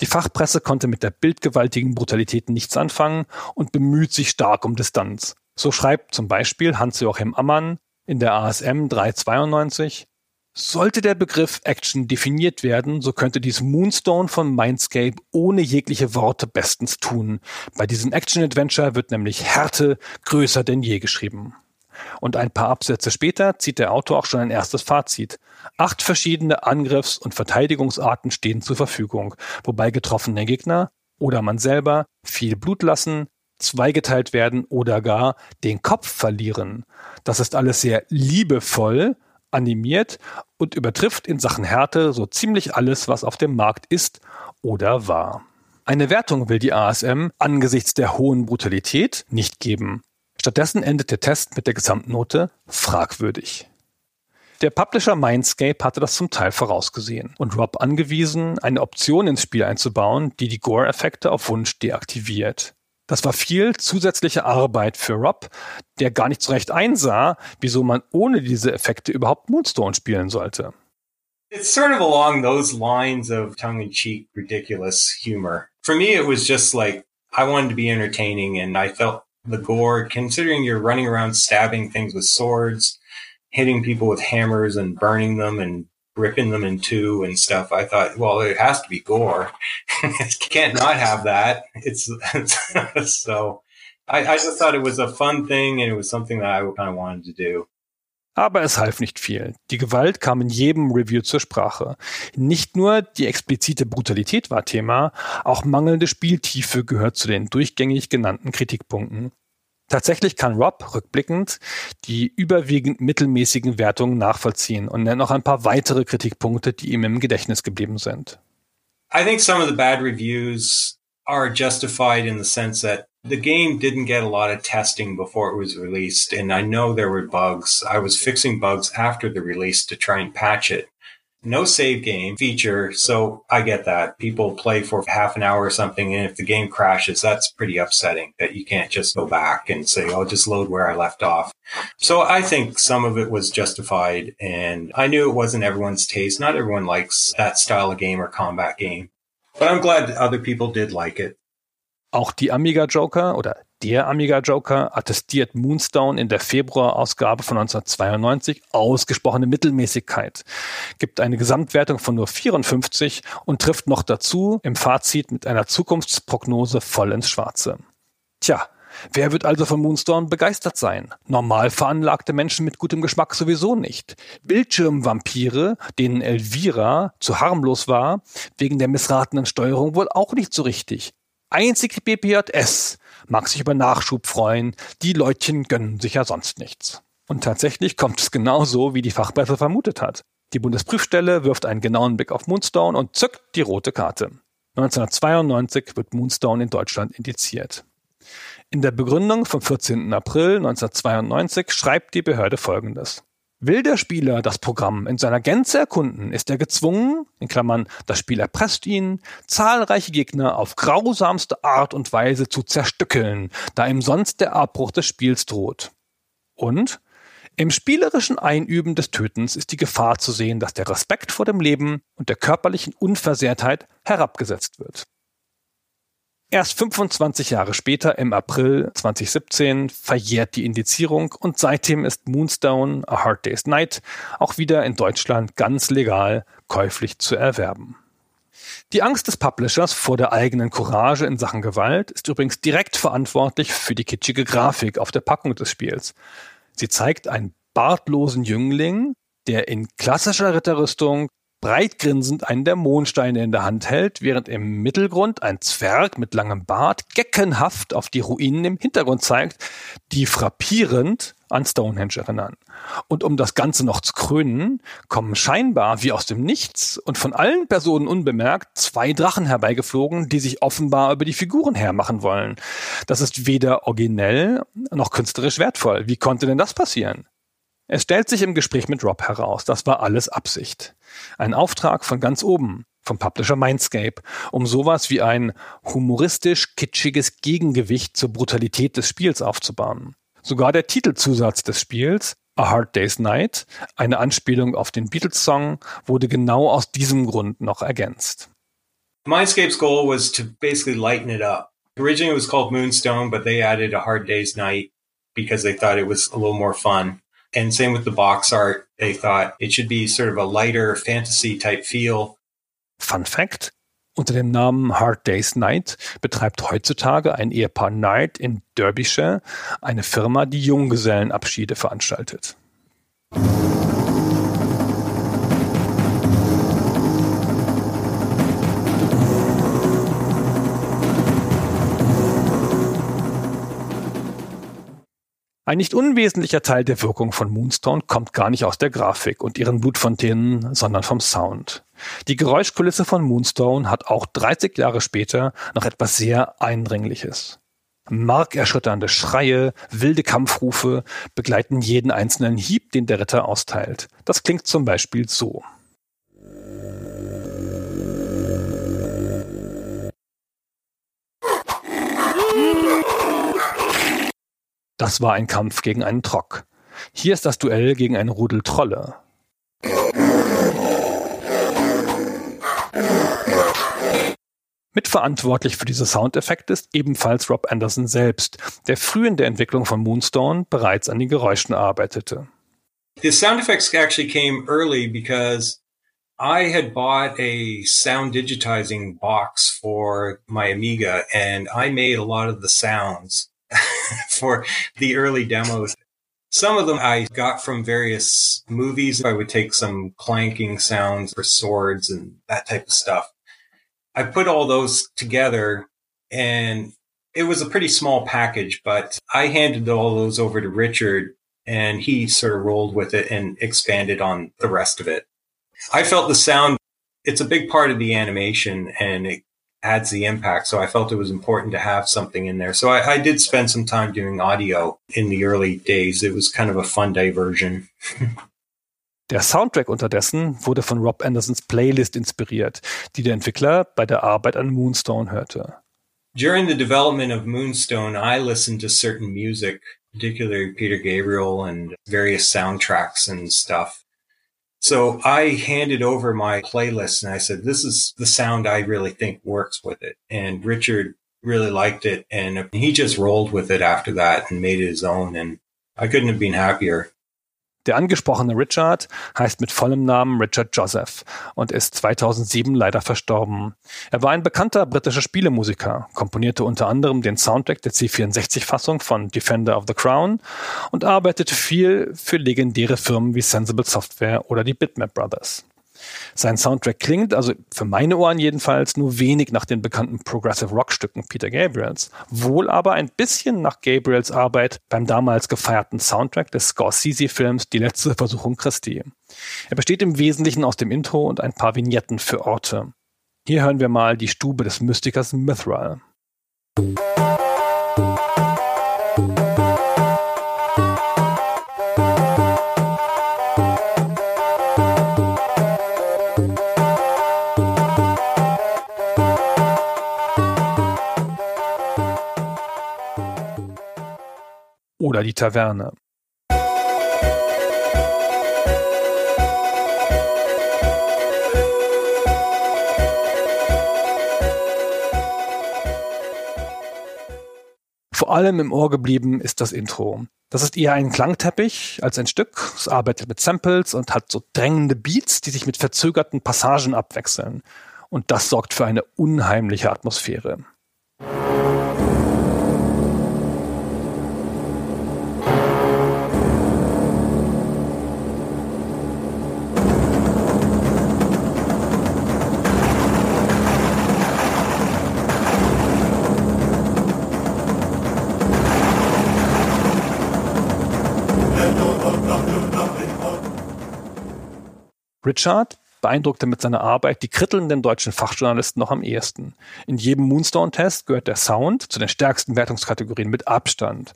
Die Fachpresse konnte mit der bildgewaltigen Brutalität nichts anfangen und bemüht sich stark um Distanz. So schreibt zum Beispiel Hans-Joachim Ammann in der ASM 392 sollte der Begriff Action definiert werden, so könnte dies Moonstone von Mindscape ohne jegliche Worte bestens tun. Bei diesem Action-Adventure wird nämlich Härte größer denn je geschrieben. Und ein paar Absätze später zieht der Autor auch schon ein erstes Fazit. Acht verschiedene Angriffs- und Verteidigungsarten stehen zur Verfügung, wobei getroffene Gegner oder man selber viel Blut lassen, zweigeteilt werden oder gar den Kopf verlieren. Das ist alles sehr liebevoll, animiert und übertrifft in Sachen Härte so ziemlich alles, was auf dem Markt ist oder war. Eine Wertung will die ASM angesichts der hohen Brutalität nicht geben. Stattdessen endet der Test mit der Gesamtnote fragwürdig. Der Publisher Mindscape hatte das zum Teil vorausgesehen und Rob angewiesen, eine Option ins Spiel einzubauen, die die Gore-Effekte auf Wunsch deaktiviert. Das war viel zusätzliche Arbeit für Rob, der gar nicht so recht einsah, wieso man ohne diese Effekte überhaupt Moonstone spielen sollte. It's sort of along those lines of tongue-in-cheek, ridiculous humor. For me, it was just like I wanted to be entertaining, and I felt the gore. Considering you're running around stabbing things with swords, hitting people with hammers, and burning them, and ripping them in two and stuff. I thought, well, it has to be gore. it can't not have that. It's, so I, I, just thought it was a fun thing and it was something that I kind of wanted to do. Aber es half nicht viel. Die Gewalt kam in jedem Review zur Sprache. Nicht nur die explizite Brutalität war Thema, auch mangelnde Spieltiefe gehört zu den durchgängig genannten Kritikpunkten. Tatsächlich kann Rob rückblickend die überwiegend mittelmäßigen Wertungen nachvollziehen und nennt noch ein paar weitere Kritikpunkte, die ihm im Gedächtnis geblieben sind. I think some of the bad reviews are justified in the sense that the game didn't get a lot of testing before it was released and I know there were bugs. I was fixing bugs after the release to try and patch it. No save game feature. So I get that people play for half an hour or something. And if the game crashes, that's pretty upsetting that you can't just go back and say, Oh, just load where I left off. So I think some of it was justified and I knew it wasn't everyone's taste. Not everyone likes that style of game or combat game, but I'm glad other people did like it. Auch die Amiga Joker oder Der Amiga Joker attestiert Moonstone in der Februarausgabe von 1992 ausgesprochene Mittelmäßigkeit, gibt eine Gesamtwertung von nur 54 und trifft noch dazu im Fazit mit einer Zukunftsprognose voll ins Schwarze. Tja, Wer wird also von Moonstone begeistert sein? Normal veranlagte Menschen mit gutem Geschmack sowieso nicht. Bildschirmvampire, denen Elvira zu harmlos war, wegen der missratenen Steuerung wohl auch nicht so richtig. Einzig BPJS mag sich über Nachschub freuen. Die Leutchen gönnen sich ja sonst nichts. Und tatsächlich kommt es genau so, wie die Fachpresse vermutet hat. Die Bundesprüfstelle wirft einen genauen Blick auf Moonstone und zückt die rote Karte. 1992 wird Moonstone in Deutschland indiziert. In der Begründung vom 14. April 1992 schreibt die Behörde Folgendes. Will der Spieler das Programm in seiner Gänze erkunden, ist er gezwungen, in Klammern, das Spiel erpresst ihn, zahlreiche Gegner auf grausamste Art und Weise zu zerstückeln, da ihm sonst der Abbruch des Spiels droht. Und im spielerischen Einüben des Tötens ist die Gefahr zu sehen, dass der Respekt vor dem Leben und der körperlichen Unversehrtheit herabgesetzt wird. Erst 25 Jahre später, im April 2017, verjährt die Indizierung und seitdem ist Moonstone A Hard Day's Night auch wieder in Deutschland ganz legal käuflich zu erwerben. Die Angst des Publishers vor der eigenen Courage in Sachen Gewalt ist übrigens direkt verantwortlich für die kitschige Grafik auf der Packung des Spiels. Sie zeigt einen bartlosen Jüngling, der in klassischer Ritterrüstung breitgrinsend einen der Mondsteine in der Hand hält, während im Mittelgrund ein Zwerg mit langem Bart geckenhaft auf die Ruinen im Hintergrund zeigt, die frappierend an Stonehenge erinnern. Und um das Ganze noch zu krönen, kommen scheinbar wie aus dem Nichts und von allen Personen unbemerkt zwei Drachen herbeigeflogen, die sich offenbar über die Figuren hermachen wollen. Das ist weder originell noch künstlerisch wertvoll. Wie konnte denn das passieren? Es stellt sich im Gespräch mit Rob heraus, das war alles Absicht. Ein Auftrag von ganz oben, vom Publisher Mindscape, um sowas wie ein humoristisch kitschiges Gegengewicht zur Brutalität des Spiels aufzubauen. Sogar der Titelzusatz des Spiels, A Hard Day's Night, eine Anspielung auf den Beatles-Song, wurde genau aus diesem Grund noch ergänzt. Mindscape's goal was to basically lighten it up. Originally it was called Moonstone, but they added A Hard Day's Night because they thought it was a little more fun. And same with the box art. They thought it should be sort of a lighter fantasy type feel. Fun Fact. Unter dem Namen Hard Day's Night betreibt heutzutage ein Ehepaar Knight in Derbyshire eine Firma, die Junggesellenabschiede veranstaltet. Ein nicht unwesentlicher Teil der Wirkung von Moonstone kommt gar nicht aus der Grafik und ihren Blutfontänen, sondern vom Sound. Die Geräuschkulisse von Moonstone hat auch 30 Jahre später noch etwas sehr Eindringliches. Markerschütternde Schreie, wilde Kampfrufe begleiten jeden einzelnen Hieb, den der Ritter austeilt. Das klingt zum Beispiel so. Das war ein Kampf gegen einen Trock. Hier ist das Duell gegen ein Rudel Trolle. Mitverantwortlich für diese Soundeffekte ist ebenfalls Rob Anderson selbst, der früh in der Entwicklung von Moonstone bereits an den Geräuschen arbeitete. The sound effects actually came early because I had bought a sound digitizing box for my Amiga and I made a lot of the sounds. for the early demos. Some of them I got from various movies. I would take some clanking sounds for swords and that type of stuff. I put all those together and it was a pretty small package, but I handed all those over to Richard and he sort of rolled with it and expanded on the rest of it. I felt the sound, it's a big part of the animation and it adds the impact. So I felt it was important to have something in there. So I, I, did spend some time doing audio in the early days. It was kind of a fun diversion. Der Soundtrack unterdessen wurde von Rob Andersons Playlist inspiriert, die der Entwickler bei der Arbeit an Moonstone hörte. During the development of Moonstone, I listened to certain music, particularly Peter Gabriel and various soundtracks and stuff. So I handed over my playlist and I said, this is the sound I really think works with it. And Richard really liked it. And he just rolled with it after that and made it his own. And I couldn't have been happier. Der angesprochene Richard heißt mit vollem Namen Richard Joseph und ist 2007 leider verstorben. Er war ein bekannter britischer Spielemusiker, komponierte unter anderem den Soundtrack der C64-Fassung von Defender of the Crown und arbeitete viel für legendäre Firmen wie Sensible Software oder die Bitmap Brothers. Sein Soundtrack klingt, also für meine Ohren jedenfalls, nur wenig nach den bekannten Progressive Rock-Stücken Peter Gabriels, wohl aber ein bisschen nach Gabriels Arbeit beim damals gefeierten Soundtrack des Scorsese-Films Die letzte Versuchung Christi. Er besteht im Wesentlichen aus dem Intro und ein paar Vignetten für Orte. Hier hören wir mal die Stube des Mystikers Mithral. Oder die Taverne. Vor allem im Ohr geblieben ist das Intro. Das ist eher ein Klangteppich als ein Stück. Es arbeitet mit Samples und hat so drängende Beats, die sich mit verzögerten Passagen abwechseln. und das sorgt für eine unheimliche Atmosphäre. Richard beeindruckte mit seiner Arbeit die krittelnden deutschen Fachjournalisten noch am ehesten. In jedem Moonstone-Test gehört der Sound zu den stärksten Wertungskategorien mit Abstand.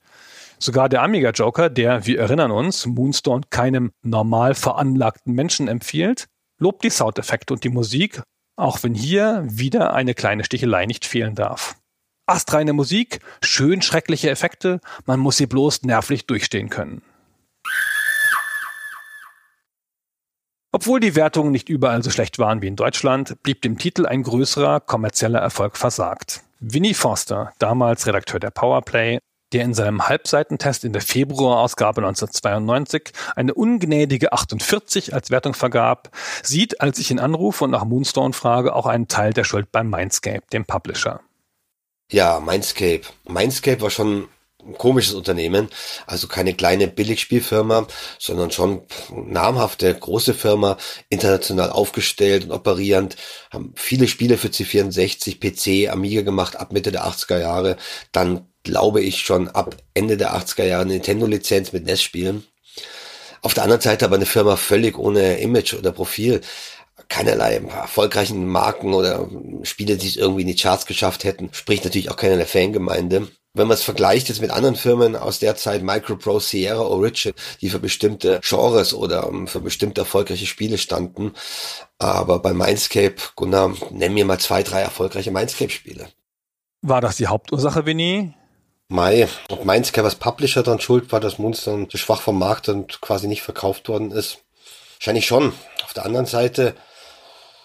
Sogar der Amiga Joker, der, wir erinnern uns, Moonstone keinem normal veranlagten Menschen empfiehlt, lobt die Soundeffekte und die Musik, auch wenn hier wieder eine kleine Stichelei nicht fehlen darf. Astreine Musik, schön schreckliche Effekte, man muss sie bloß nervlich durchstehen können. Obwohl die Wertungen nicht überall so schlecht waren wie in Deutschland, blieb dem Titel ein größerer kommerzieller Erfolg versagt. Winnie Forster, damals Redakteur der Powerplay, der in seinem Halbseitentest in der Februarausgabe 1992 eine ungnädige 48 als Wertung vergab, sieht, als ich ihn anrufe und nach Moonstone frage, auch einen Teil der Schuld beim Mindscape, dem Publisher. Ja, Mindscape. Mindscape war schon komisches Unternehmen, also keine kleine Billigspielfirma, sondern schon namhafte große Firma, international aufgestellt und operierend, haben viele Spiele für C64, PC, Amiga gemacht ab Mitte der 80er Jahre, dann glaube ich schon ab Ende der 80er Jahre Nintendo-Lizenz mit NES-Spielen. Auf der anderen Seite aber eine Firma völlig ohne Image oder Profil keinerlei erfolgreichen Marken oder Spiele, die es irgendwie in die Charts geschafft hätten, spricht natürlich auch keiner der Fangemeinde wenn man es vergleicht jetzt mit anderen Firmen aus der Zeit, Micropro, Sierra, Origin, die für bestimmte Genres oder ähm, für bestimmte erfolgreiche Spiele standen. Aber bei Mindscape, Gunnar, nenn mir mal zwei, drei erfolgreiche Mindscape-Spiele. War das die Hauptursache, Winnie? Mai, ob Mindscape als Publisher dann schuld war, dass Monster zu schwach vom Markt und quasi nicht verkauft worden ist? Wahrscheinlich schon. Auf der anderen Seite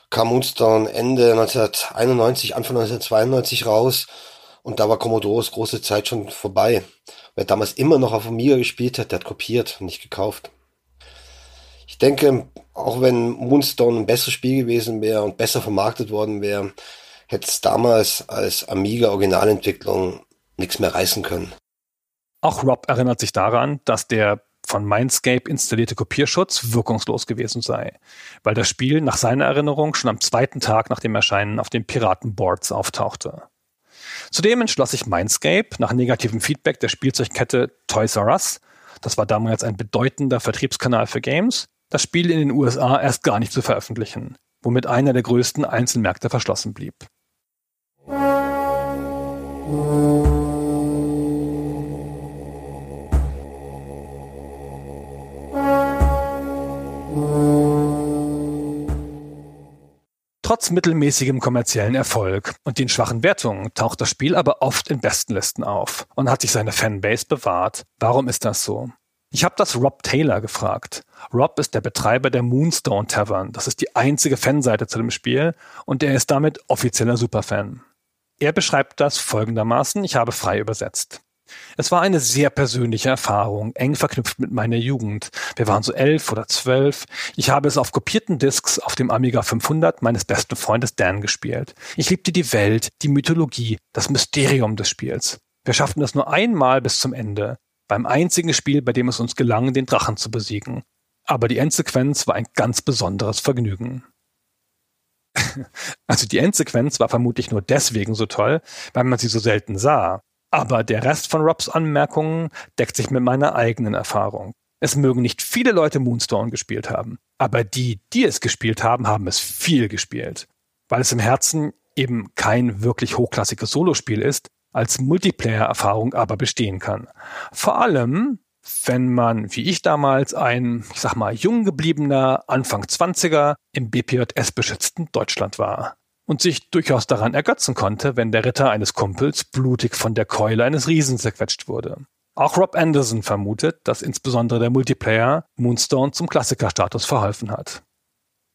kam Moonstone Ende 1991, Anfang 1992 raus und da war Commodores große Zeit schon vorbei. Wer damals immer noch auf Amiga gespielt hat, der hat kopiert und nicht gekauft. Ich denke, auch wenn Moonstone ein besseres Spiel gewesen wäre und besser vermarktet worden wäre, hätte es damals als Amiga Originalentwicklung nichts mehr reißen können. Auch Rob erinnert sich daran, dass der von Mindscape installierte Kopierschutz wirkungslos gewesen sei, weil das Spiel nach seiner Erinnerung schon am zweiten Tag nach dem Erscheinen auf den Piratenboards auftauchte. Zudem entschloss sich Mindscape nach negativem Feedback der Spielzeugkette Toys R Us, das war damals ein bedeutender Vertriebskanal für Games, das Spiel in den USA erst gar nicht zu veröffentlichen, womit einer der größten Einzelmärkte verschlossen blieb. Trotz mittelmäßigem kommerziellen Erfolg und den schwachen Wertungen taucht das Spiel aber oft in Bestenlisten auf und hat sich seine Fanbase bewahrt. Warum ist das so? Ich habe das Rob Taylor gefragt. Rob ist der Betreiber der Moonstone Tavern. Das ist die einzige Fanseite zu dem Spiel und er ist damit offizieller Superfan. Er beschreibt das folgendermaßen, ich habe frei übersetzt. Es war eine sehr persönliche Erfahrung, eng verknüpft mit meiner Jugend. Wir waren so elf oder zwölf. Ich habe es auf kopierten Discs auf dem Amiga 500 meines besten Freundes Dan gespielt. Ich liebte die Welt, die Mythologie, das Mysterium des Spiels. Wir schafften es nur einmal bis zum Ende. Beim einzigen Spiel, bei dem es uns gelang, den Drachen zu besiegen. Aber die Endsequenz war ein ganz besonderes Vergnügen. Also die Endsequenz war vermutlich nur deswegen so toll, weil man sie so selten sah. Aber der Rest von Robs Anmerkungen deckt sich mit meiner eigenen Erfahrung. Es mögen nicht viele Leute Moonstone gespielt haben, aber die, die es gespielt haben, haben es viel gespielt. Weil es im Herzen eben kein wirklich hochklassiges Solospiel ist, als Multiplayer-Erfahrung aber bestehen kann. Vor allem, wenn man, wie ich damals, ein, ich sag mal, jung gebliebener Anfang 20er im BPJS beschützten Deutschland war und sich durchaus daran ergötzen konnte, wenn der Ritter eines Kumpels blutig von der Keule eines Riesen zerquetscht wurde. Auch Rob Anderson vermutet, dass insbesondere der Multiplayer Moonstone zum Klassikerstatus verholfen hat.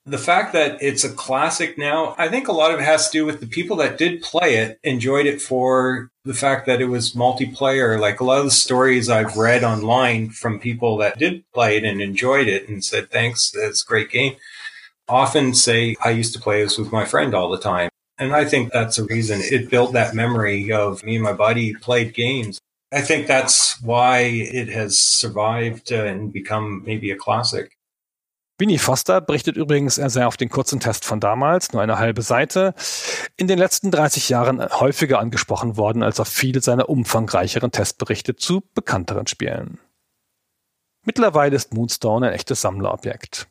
The fact that it's a classic now, I think a lot of it has to do with the people that did play it enjoyed it for the fact that it was multiplayer. Like a lot of the stories I've read online from people that did play it and enjoyed it and said, thanks, that's a great game often say I used to play this with my friend all the time. And I think that's a reason it built that memory of me and my buddy played games. I think that's why it has survived and become maybe a classic. Winnie Foster berichtet übrigens, er sei auf den kurzen Test von damals, nur eine halbe Seite, in den letzten 30 Jahren häufiger angesprochen worden als auf viele seiner umfangreicheren Testberichte zu bekannteren Spielen. Mittlerweile ist Moonstone ein echtes Sammlerobjekt.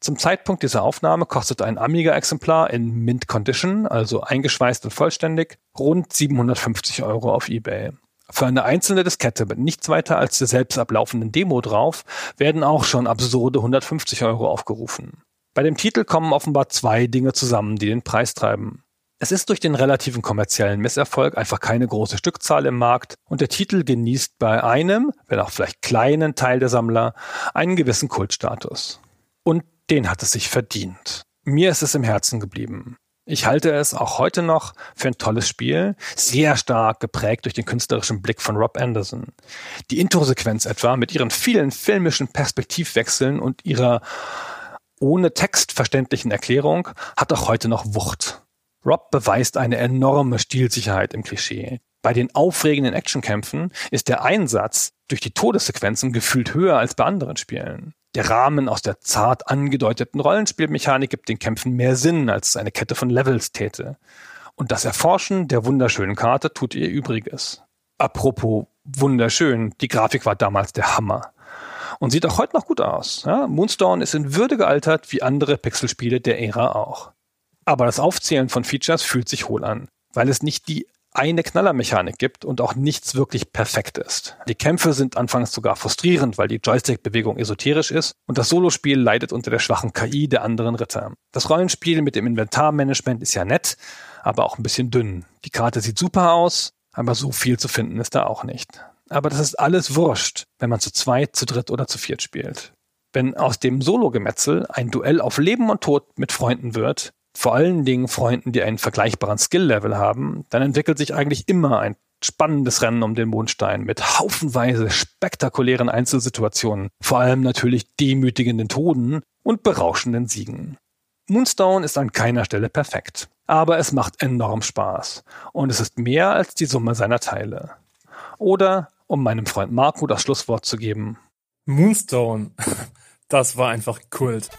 Zum Zeitpunkt dieser Aufnahme kostet ein Amiga-Exemplar in Mint Condition, also eingeschweißt und vollständig, rund 750 Euro auf eBay. Für eine einzelne Diskette mit nichts weiter als der selbst ablaufenden Demo drauf werden auch schon absurde 150 Euro aufgerufen. Bei dem Titel kommen offenbar zwei Dinge zusammen, die den Preis treiben. Es ist durch den relativen kommerziellen Misserfolg einfach keine große Stückzahl im Markt und der Titel genießt bei einem, wenn auch vielleicht kleinen Teil der Sammler, einen gewissen Kultstatus. Und den hat es sich verdient. Mir ist es im Herzen geblieben. Ich halte es auch heute noch für ein tolles Spiel, sehr stark geprägt durch den künstlerischen Blick von Rob Anderson. Die Intro-Sequenz etwa mit ihren vielen filmischen Perspektivwechseln und ihrer ohne Text verständlichen Erklärung hat auch heute noch Wucht. Rob beweist eine enorme Stilsicherheit im Klischee. Bei den aufregenden Actionkämpfen ist der Einsatz durch die Todessequenzen gefühlt höher als bei anderen Spielen. Der Rahmen aus der zart angedeuteten Rollenspielmechanik gibt den Kämpfen mehr Sinn, als eine Kette von Levels täte. Und das Erforschen der wunderschönen Karte tut ihr Übriges. Apropos wunderschön, die Grafik war damals der Hammer. Und sieht auch heute noch gut aus. Ja? Moonstone ist in Würde gealtert, wie andere Pixelspiele der Ära auch. Aber das Aufzählen von Features fühlt sich hohl an, weil es nicht die eine Knallermechanik gibt und auch nichts wirklich perfekt ist. Die Kämpfe sind anfangs sogar frustrierend, weil die Joystick-Bewegung esoterisch ist und das Solospiel leidet unter der schwachen KI der anderen Ritter. Das Rollenspiel mit dem Inventarmanagement ist ja nett, aber auch ein bisschen dünn. Die Karte sieht super aus, aber so viel zu finden ist da auch nicht. Aber das ist alles wurscht, wenn man zu zweit, zu dritt oder zu viert spielt. Wenn aus dem Solo-Gemetzel ein Duell auf Leben und Tod mit Freunden wird, vor allen Dingen Freunden, die einen vergleichbaren Skill-Level haben, dann entwickelt sich eigentlich immer ein spannendes Rennen um den Mondstein mit haufenweise spektakulären Einzelsituationen, vor allem natürlich demütigenden Toden und berauschenden Siegen. Moonstone ist an keiner Stelle perfekt, aber es macht enorm Spaß und es ist mehr als die Summe seiner Teile. Oder, um meinem Freund Marco das Schlusswort zu geben, Moonstone, das war einfach Kult.